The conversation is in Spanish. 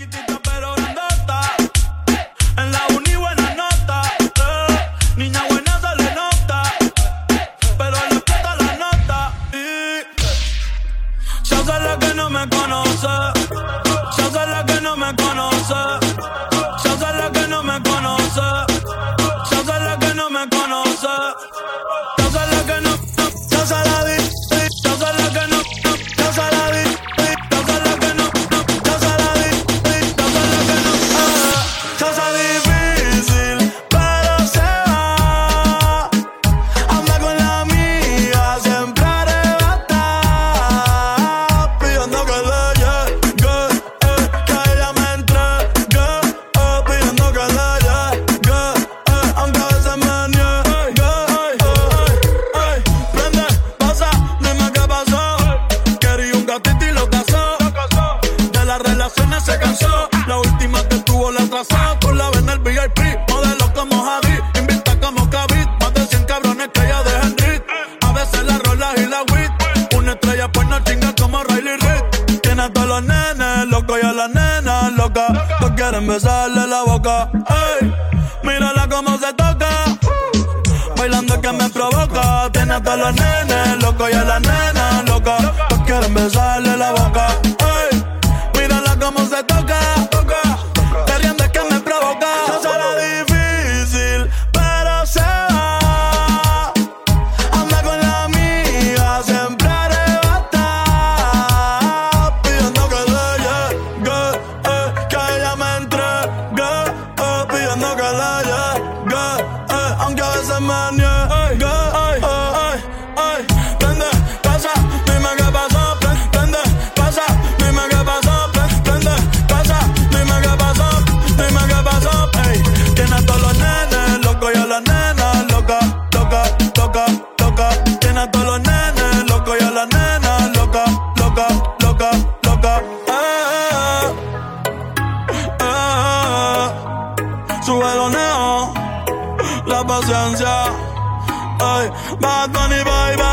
Chiquitita pero grandota. En la uni buena nota. Eh. Niña buena se le nota. Pero le explota la nota. Y se hace la que no me conoce. Se hace la que no me conoce. relaciones se cansó. La última que tuvo la trazó Tú la ves en el VIP, modelo como Javi. Invita como Kavit, más de 100 cabrones que ya dejan rit. A veces la rolas y la wit. Una estrella pues no chinga como Riley Reid. Tiene a todos los nenes, loco y a las nenas loca. No quieren besarle la boca. Ey, mírala como se toca. Bailando que me provoca. Tiene a todos los nenes, loco y a las nenas loca. No quieren besarle la boca. la yeah, yeah, eh, a Suelo baloneo, la paciencia. Ay, Bad Bunny, bye, bye.